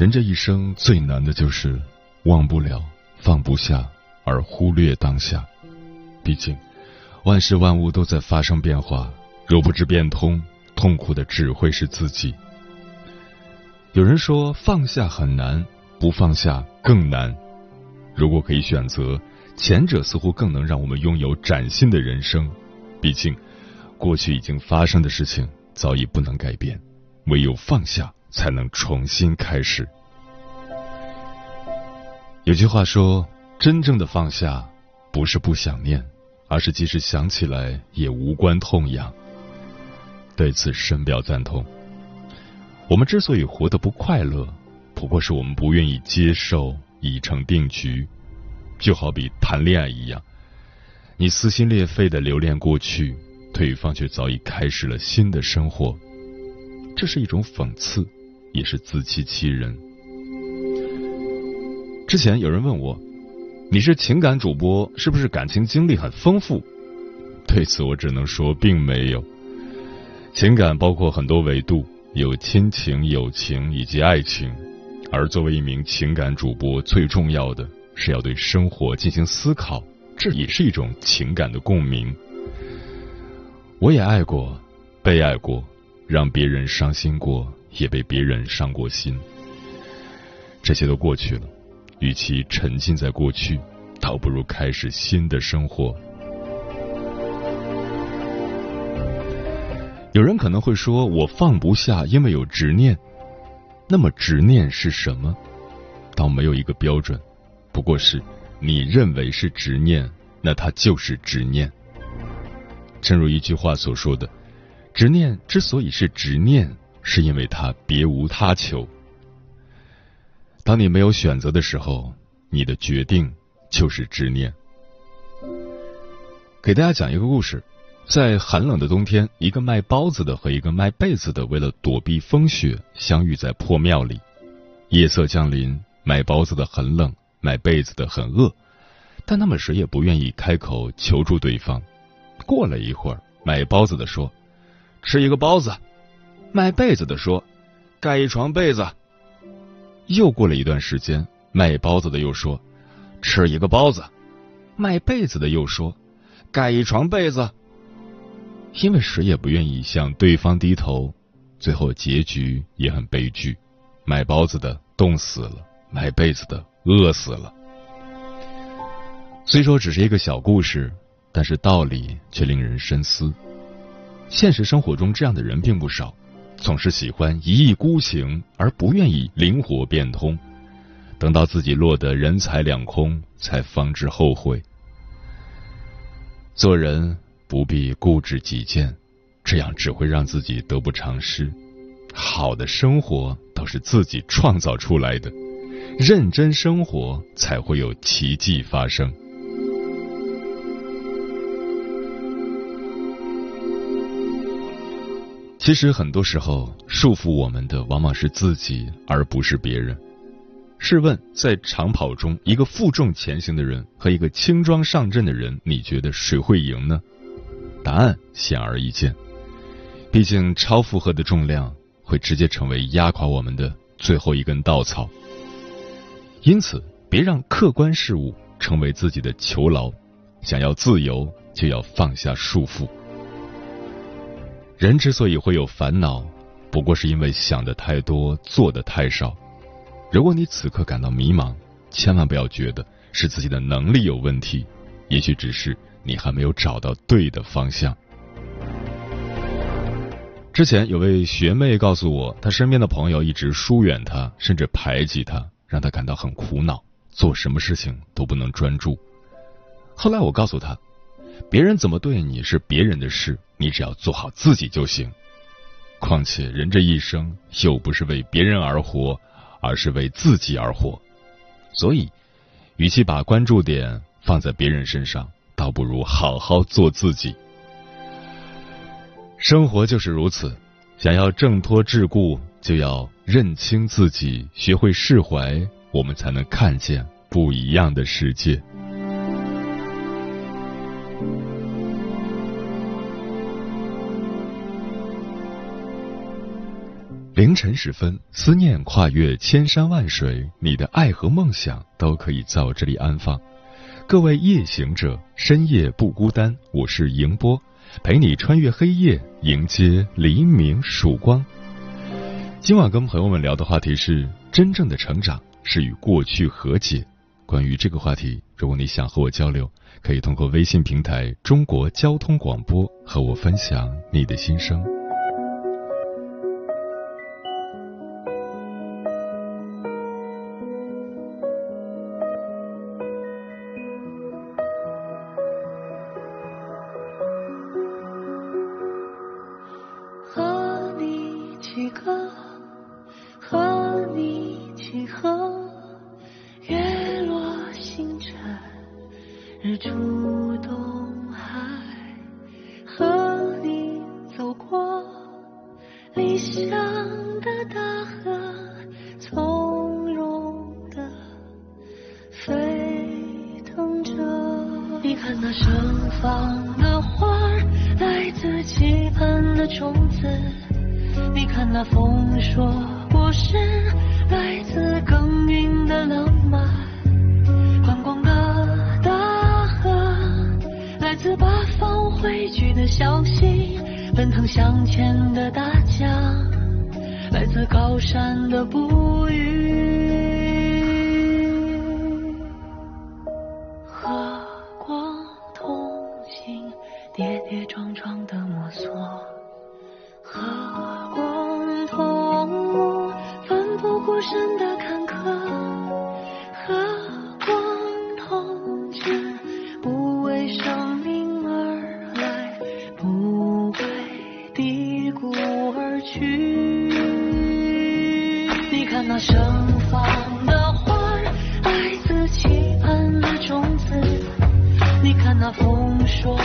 人这一生最难的就是忘不了、放不下，而忽略当下。毕竟，万事万物都在发生变化，若不知变通，痛苦的只会是自己。有人说放下很难，不放下更难。如果可以选择，前者似乎更能让我们拥有崭新的人生。毕竟，过去已经发生的事情早已不能改变，唯有放下。才能重新开始。有句话说：“真正的放下，不是不想念，而是即使想起来也无关痛痒。”对此深表赞同。我们之所以活得不快乐，不过是我们不愿意接受已成定局。就好比谈恋爱一样，你撕心裂肺的留恋过去，对方却早已开始了新的生活，这是一种讽刺。也是自欺欺人。之前有人问我，你是情感主播，是不是感情经历很丰富？对此我只能说，并没有。情感包括很多维度，有亲情、友情以及爱情。而作为一名情感主播，最重要的是要对生活进行思考，这也是一种情感的共鸣。我也爱过，被爱过，让别人伤心过。也被别人伤过心，这些都过去了。与其沉浸在过去，倒不如开始新的生活。有人可能会说：“我放不下，因为有执念。”那么执念是什么？倒没有一个标准，不过是你认为是执念，那它就是执念。正如一句话所说的：“执念之所以是执念。”是因为他别无他求。当你没有选择的时候，你的决定就是执念。给大家讲一个故事：在寒冷的冬天，一个卖包子的和一个卖被子的为了躲避风雪，相遇在破庙里。夜色降临，卖包子的很冷，卖被子的很饿，但他们谁也不愿意开口求助对方。过了一会儿，卖包子的说：“吃一个包子。”卖被子的说：“盖一床被子。”又过了一段时间，卖包子的又说：“吃一个包子。”卖被子的又说：“盖一床被子。”因为谁也不愿意向对方低头，最后结局也很悲剧。卖包子的冻死了，卖被子的饿死了。虽说只是一个小故事，但是道理却令人深思。现实生活中，这样的人并不少。总是喜欢一意孤行，而不愿意灵活变通。等到自己落得人财两空，才方知后悔。做人不必固执己见，这样只会让自己得不偿失。好的生活都是自己创造出来的，认真生活才会有奇迹发生。其实很多时候，束缚我们的往往是自己，而不是别人。试问，在长跑中，一个负重前行的人和一个轻装上阵的人，你觉得谁会赢呢？答案显而易见。毕竟，超负荷的重量会直接成为压垮我们的最后一根稻草。因此，别让客观事物成为自己的囚牢。想要自由，就要放下束缚。人之所以会有烦恼，不过是因为想的太多，做的太少。如果你此刻感到迷茫，千万不要觉得是自己的能力有问题，也许只是你还没有找到对的方向。之前有位学妹告诉我，她身边的朋友一直疏远她，甚至排挤她，让她感到很苦恼，做什么事情都不能专注。后来我告诉她，别人怎么对你是别人的事，你只要做好自己就行。况且人这一生又不是为别人而活，而是为自己而活。所以，与其把关注点放在别人身上，倒不如好好做自己。生活就是如此，想要挣脱桎梏，就要认清自己，学会释怀，我们才能看见不一样的世界。凌晨时分，思念跨越千山万水，你的爱和梦想都可以在我这里安放。各位夜行者，深夜不孤单，我是迎波。陪你穿越黑夜，迎接黎明曙光。今晚跟朋友们聊的话题是：真正的成长是与过去和解。关于这个话题，如果你想和我交流，可以通过微信平台“中国交通广播”和我分享你的心声。风说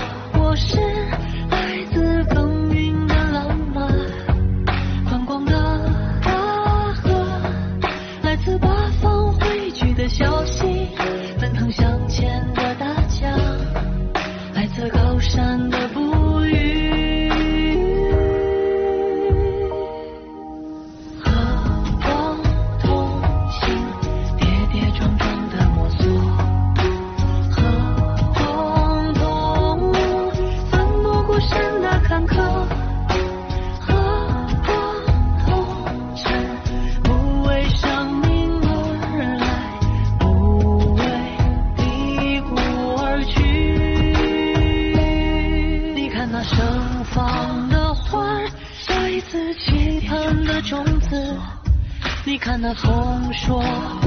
说。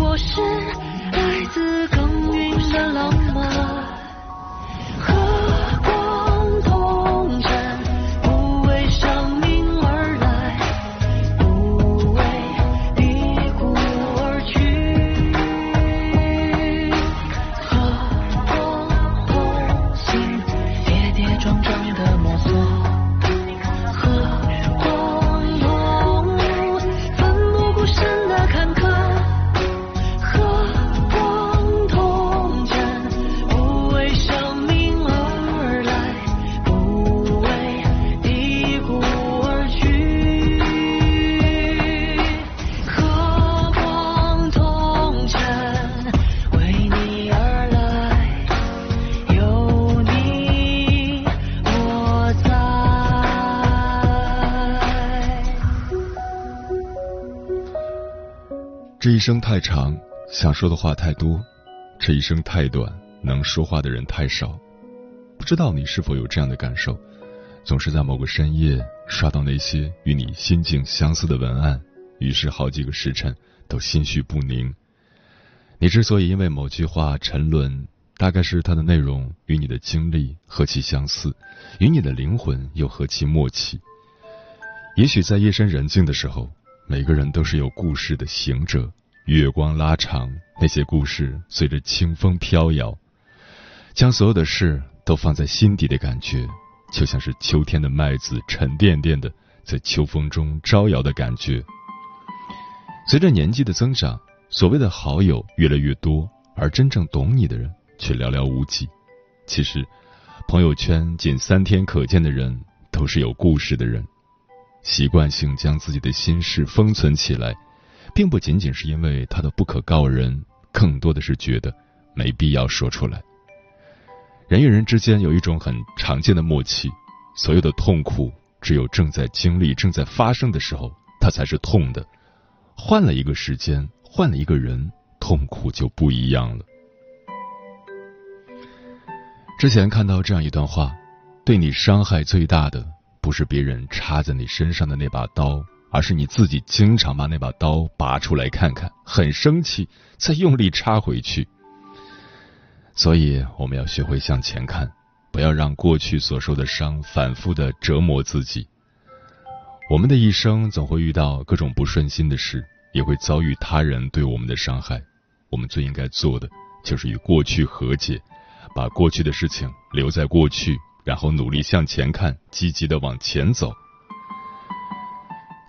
一生太长，想说的话太多；这一生太短，能说话的人太少。不知道你是否有这样的感受？总是在某个深夜刷到那些与你心境相似的文案，于是好几个时辰都心绪不宁。你之所以因为某句话沉沦，大概是它的内容与你的经历何其相似，与你的灵魂又何其默契。也许在夜深人静的时候。每个人都是有故事的行者，月光拉长，那些故事随着清风飘摇，将所有的事都放在心底的感觉，就像是秋天的麦子沉甸甸的在秋风中招摇的感觉。随着年纪的增长，所谓的好友越来越多，而真正懂你的人却寥寥无几。其实，朋友圈仅三天可见的人，都是有故事的人。习惯性将自己的心事封存起来，并不仅仅是因为他的不可告人，更多的是觉得没必要说出来。人与人之间有一种很常见的默契，所有的痛苦只有正在经历、正在发生的时候，它才是痛的。换了一个时间，换了一个人，痛苦就不一样了。之前看到这样一段话：对你伤害最大的。不是别人插在你身上的那把刀，而是你自己经常把那把刀拔出来看看，很生气，再用力插回去。所以我们要学会向前看，不要让过去所受的伤反复的折磨自己。我们的一生总会遇到各种不顺心的事，也会遭遇他人对我们的伤害。我们最应该做的就是与过去和解，把过去的事情留在过去。然后努力向前看，积极的往前走。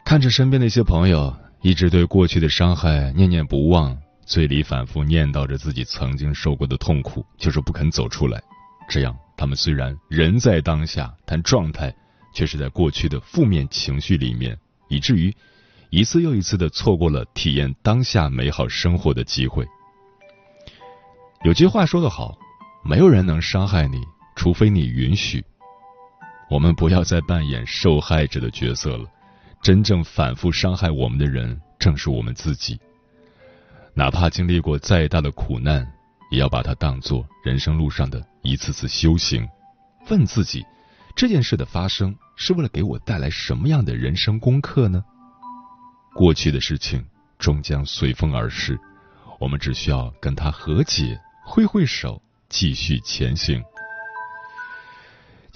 看着身边那些朋友一直对过去的伤害念念不忘，嘴里反复念叨着自己曾经受过的痛苦，就是不肯走出来。这样，他们虽然人在当下，但状态却是在过去的负面情绪里面，以至于一次又一次的错过了体验当下美好生活的机会。有句话说得好，没有人能伤害你。除非你允许，我们不要再扮演受害者的角色了。真正反复伤害我们的人，正是我们自己。哪怕经历过再大的苦难，也要把它当做人生路上的一次次修行。问自己，这件事的发生是为了给我带来什么样的人生功课呢？过去的事情终将随风而逝，我们只需要跟他和解，挥挥手，继续前行。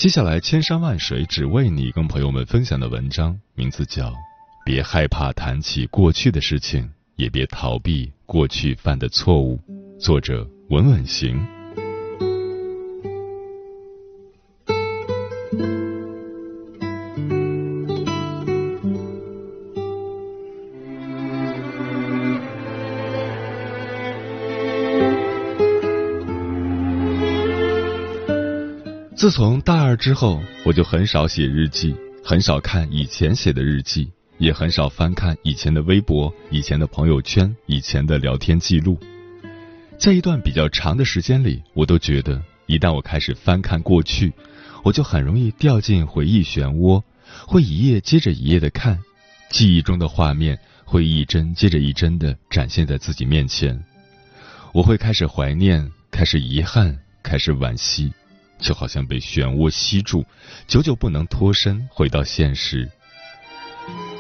接下来，千山万水只为你，跟朋友们分享的文章名字叫《别害怕谈起过去的事情，也别逃避过去犯的错误》，作者稳稳行。自从大二之后，我就很少写日记，很少看以前写的日记，也很少翻看以前的微博、以前的朋友圈、以前的聊天记录。在一段比较长的时间里，我都觉得，一旦我开始翻看过去，我就很容易掉进回忆漩涡，会一页接着一页的看，记忆中的画面会一帧接着一帧的展现在自己面前，我会开始怀念，开始遗憾，开始惋惜。就好像被漩涡吸住，久久不能脱身，回到现实。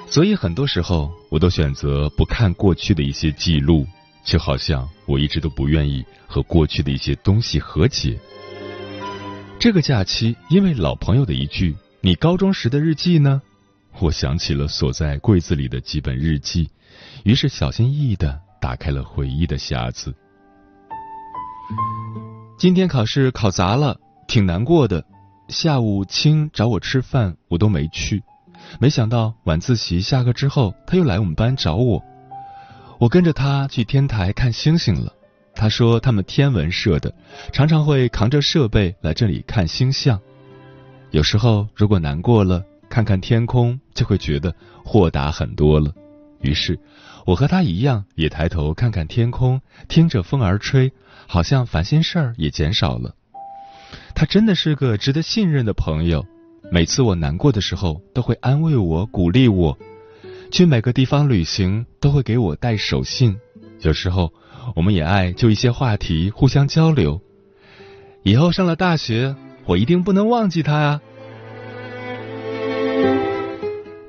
所以很多时候，我都选择不看过去的一些记录，就好像我一直都不愿意和过去的一些东西和解。这个假期，因为老朋友的一句“你高中时的日记呢”，我想起了锁在柜子里的几本日记，于是小心翼翼的打开了回忆的匣子。今天考试考砸了。挺难过的，下午青找我吃饭，我都没去。没想到晚自习下课之后，他又来我们班找我。我跟着他去天台看星星了。他说他们天文社的常常会扛着设备来这里看星象。有时候如果难过了，看看天空就会觉得豁达很多了。于是我和他一样，也抬头看看天空，听着风儿吹，好像烦心事儿也减少了。他真的是个值得信任的朋友，每次我难过的时候都会安慰我、鼓励我；去每个地方旅行都会给我带手信，有时候我们也爱就一些话题互相交流。以后上了大学，我一定不能忘记他啊！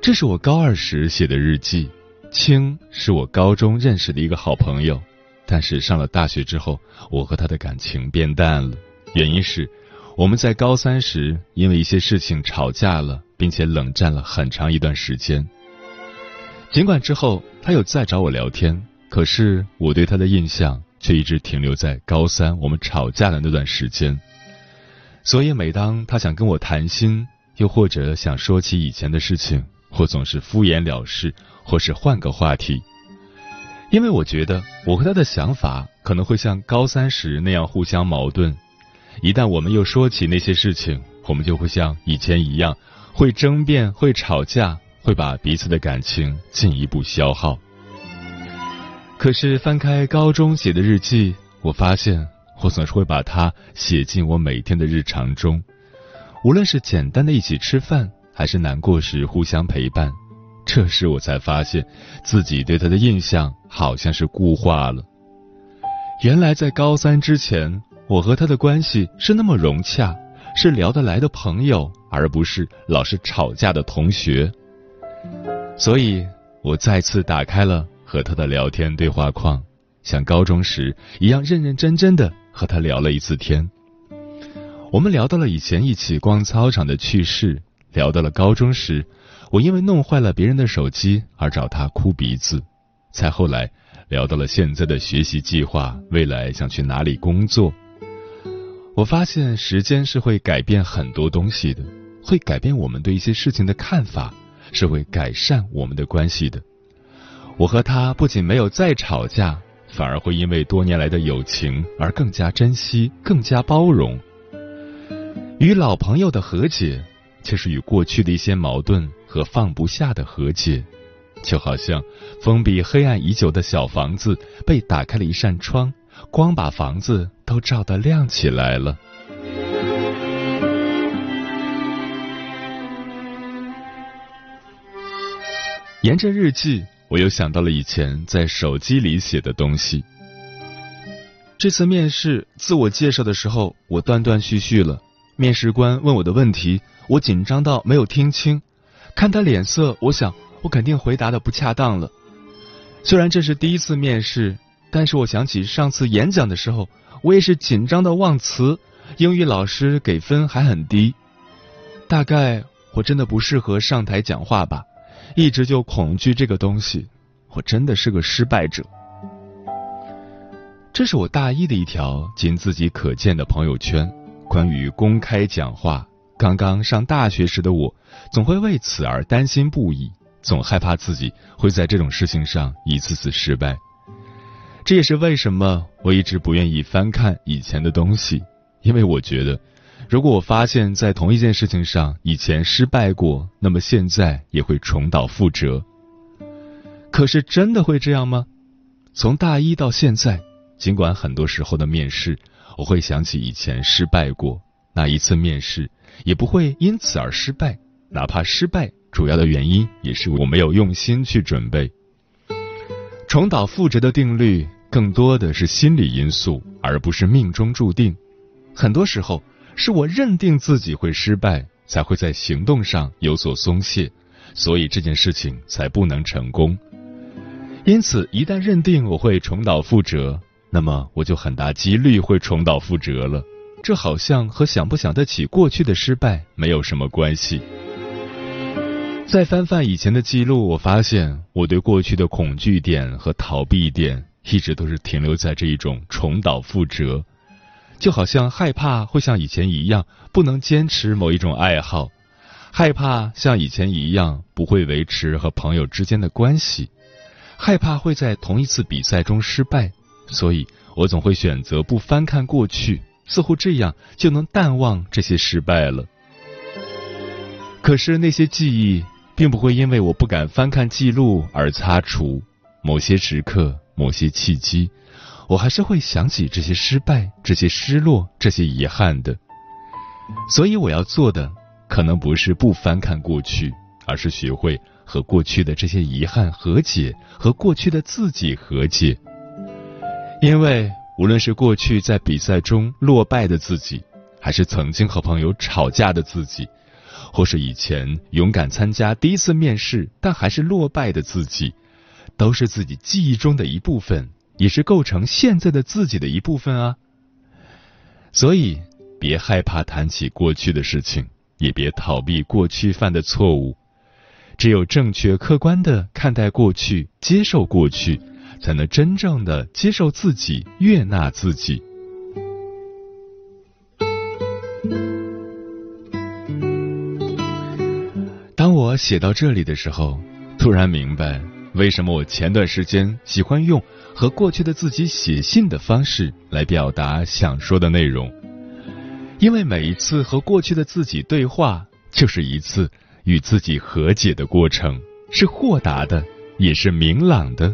这是我高二时写的日记。青是我高中认识的一个好朋友，但是上了大学之后，我和他的感情变淡了。原因是我们在高三时因为一些事情吵架了，并且冷战了很长一段时间。尽管之后他有再找我聊天，可是我对他的印象却一直停留在高三我们吵架的那段时间。所以每当他想跟我谈心，又或者想说起以前的事情，我总是敷衍了事。或是换个话题，因为我觉得我和他的想法可能会像高三时那样互相矛盾。一旦我们又说起那些事情，我们就会像以前一样，会争辩、会吵架，会把彼此的感情进一步消耗。可是翻开高中写的日记，我发现我总是会把它写进我每天的日常中，无论是简单的一起吃饭，还是难过时互相陪伴。这时我才发现，自己对他的印象好像是固化了。原来在高三之前，我和他的关系是那么融洽，是聊得来的朋友，而不是老是吵架的同学。所以，我再次打开了和他的聊天对话框，像高中时一样认认真真的和他聊了一次天。我们聊到了以前一起逛操场的趣事，聊到了高中时。我因为弄坏了别人的手机而找他哭鼻子，再后来聊到了现在的学习计划，未来想去哪里工作。我发现时间是会改变很多东西的，会改变我们对一些事情的看法，是会改善我们的关系的。我和他不仅没有再吵架，反而会因为多年来的友情而更加珍惜、更加包容。与老朋友的和解，却是与过去的一些矛盾。和放不下的和解，就好像封闭黑暗已久的小房子被打开了一扇窗，光把房子都照得亮起来了。沿着日记，我又想到了以前在手机里写的东西。这次面试自我介绍的时候，我断断续续了。面试官问我的问题，我紧张到没有听清。看他脸色，我想我肯定回答的不恰当了。虽然这是第一次面试，但是我想起上次演讲的时候，我也是紧张的忘词，英语老师给分还很低。大概我真的不适合上台讲话吧，一直就恐惧这个东西，我真的是个失败者。这是我大一的一条仅自己可见的朋友圈，关于公开讲话。刚刚上大学时的我，总会为此而担心不已，总害怕自己会在这种事情上一次次失败。这也是为什么我一直不愿意翻看以前的东西，因为我觉得，如果我发现，在同一件事情上以前失败过，那么现在也会重蹈覆辙。可是真的会这样吗？从大一到现在，尽管很多时候的面试，我会想起以前失败过那一次面试。也不会因此而失败，哪怕失败，主要的原因也是我没有用心去准备。重蹈覆辙的定律更多的是心理因素，而不是命中注定。很多时候，是我认定自己会失败，才会在行动上有所松懈，所以这件事情才不能成功。因此，一旦认定我会重蹈覆辙，那么我就很大几率会重蹈覆辙了。这好像和想不想得起过去的失败没有什么关系。再翻翻以前的记录，我发现我对过去的恐惧点和逃避点一直都是停留在这一种重蹈覆辙，就好像害怕会像以前一样不能坚持某一种爱好，害怕像以前一样不会维持和朋友之间的关系，害怕会在同一次比赛中失败，所以我总会选择不翻看过去。似乎这样就能淡忘这些失败了。可是那些记忆并不会因为我不敢翻看记录而擦除。某些时刻，某些契机，我还是会想起这些失败、这些失落、这些遗憾的。所以我要做的，可能不是不翻看过去，而是学会和过去的这些遗憾和解，和过去的自己和解。因为无论是过去在比赛中落败的自己，还是曾经和朋友吵架的自己，或是以前勇敢参加第一次面试但还是落败的自己，都是自己记忆中的一部分，也是构成现在的自己的一部分啊。所以，别害怕谈起过去的事情，也别逃避过去犯的错误。只有正确客观的看待过去，接受过去，才能真正的接受自己，悦纳自己。当我写到这里的时候，突然明白为什么我前段时间喜欢用和过去的自己写信的方式来表达想说的内容，因为每一次和过去的自己对话，就是一次。与自己和解的过程是豁达的，也是明朗的。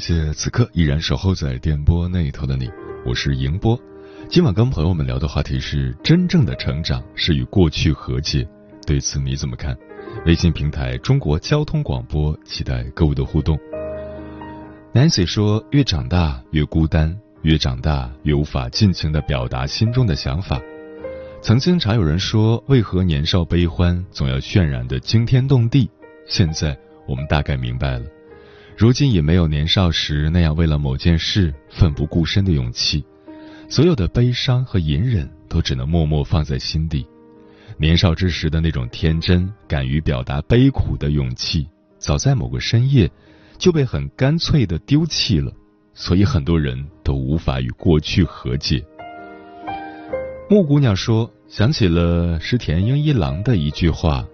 谢此刻依然守候在电波那头的你，我是迎波。今晚跟朋友们聊的话题是：真正的成长是与过去和解。对此你怎么看？微信平台中国交通广播，期待各位的互动。Nancy 说：越长大越孤单，越长大越无法尽情的表达心中的想法。曾经常有人说，为何年少悲欢，总要渲染的惊天动地？现在我们大概明白了，如今也没有年少时那样为了某件事奋不顾身的勇气。所有的悲伤和隐忍都只能默默放在心底。年少之时的那种天真、敢于表达悲苦的勇气，早在某个深夜就被很干脆的丢弃了。所以很多人都无法与过去和解。木姑娘说：“想起了石田英一郎的一句话，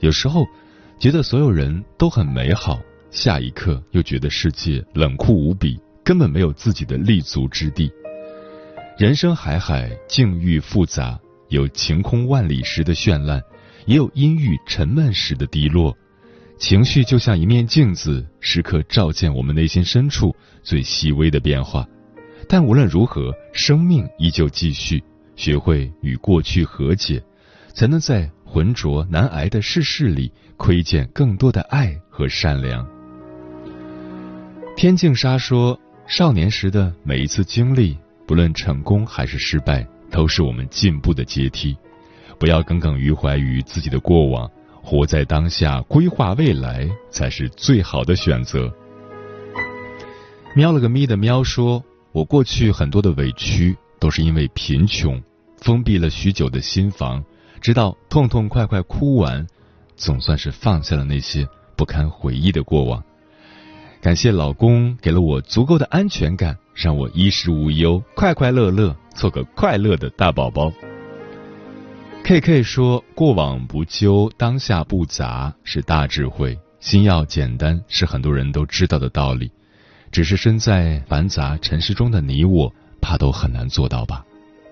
有时候觉得所有人都很美好，下一刻又觉得世界冷酷无比，根本没有自己的立足之地。”人生海海，境遇复杂，有晴空万里时的绚烂，也有阴郁沉闷时的低落。情绪就像一面镜子，时刻照见我们内心深处最细微的变化。但无论如何，生命依旧继续。学会与过去和解，才能在浑浊难挨的世事里窥见更多的爱和善良。天净沙说：“少年时的每一次经历。”不论成功还是失败，都是我们进步的阶梯。不要耿耿于怀于自己的过往，活在当下，规划未来才是最好的选择。喵了个咪的喵说：“我过去很多的委屈，都是因为贫穷，封闭了许久的心房，直到痛痛快快哭完，总算是放下了那些不堪回忆的过往。感谢老公给了我足够的安全感。”让我衣食无忧，快快乐乐，做个快乐的大宝宝。K K 说：“过往不究，当下不杂，是大智慧。心要简单，是很多人都知道的道理。只是身在繁杂尘世中的你我，怕都很难做到吧？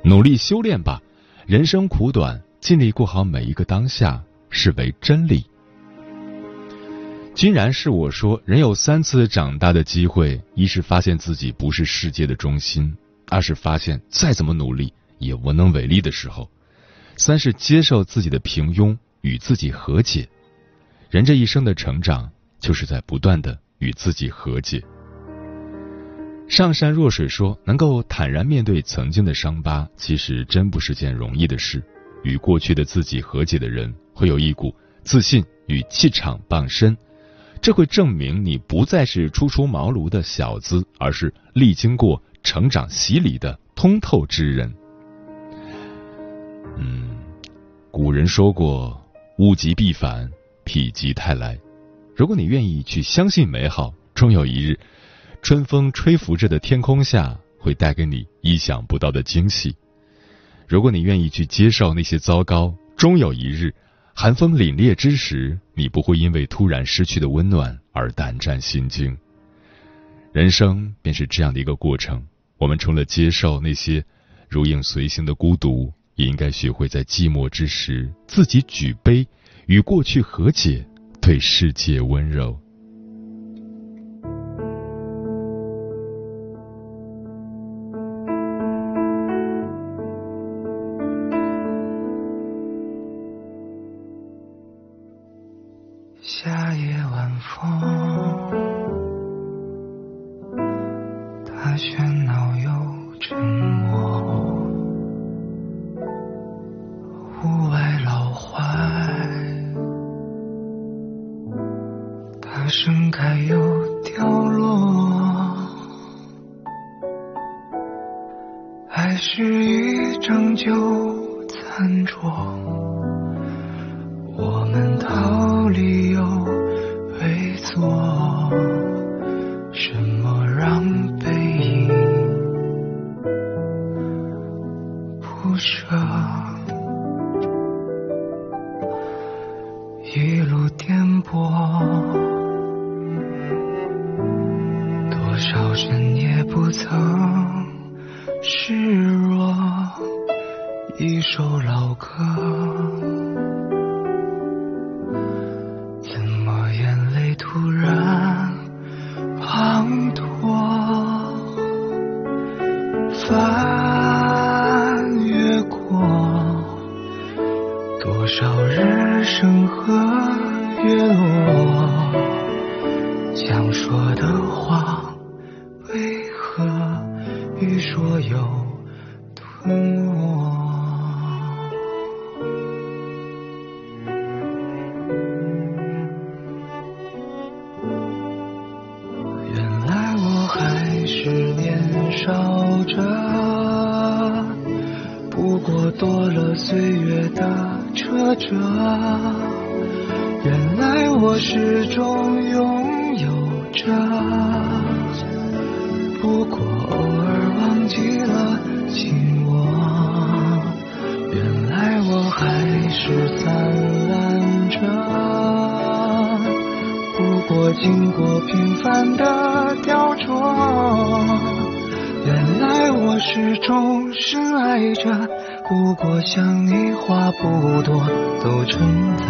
努力修炼吧，人生苦短，尽力过好每一个当下，是为真理。”竟然是我说，人有三次长大的机会：一是发现自己不是世界的中心；二是发现再怎么努力也无能为力的时候；三是接受自己的平庸，与自己和解。人这一生的成长，就是在不断的与自己和解。上善若水说，能够坦然面对曾经的伤疤，其实真不是件容易的事。与过去的自己和解的人，会有一股自信与气场傍身。这会证明你不再是初出茅庐的小子，而是历经过成长洗礼的通透之人。嗯，古人说过“物极必反，否极泰来”。如果你愿意去相信美好，终有一日，春风吹拂着的天空下，会带给你意想不到的惊喜。如果你愿意去接受那些糟糕，终有一日，寒风凛冽之时，你不会因为突然失去的温暖而胆战心惊。人生便是这样的一个过程。我们除了接受那些如影随形的孤独，也应该学会在寂寞之时自己举杯，与过去和解，对世界温柔。一路颠簸，多少人也不曾示弱，一首老歌。笑着，不过多了岁月的褶褶。原来我始终拥有着，不过偶尔忘记了紧握。原来我还是灿烂着。不过经过平凡的雕琢，原来我始终深爱着。不过想你话不多，都承载，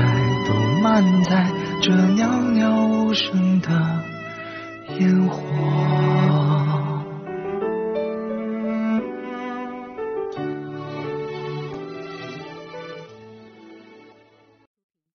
都满载这袅袅无声的烟火。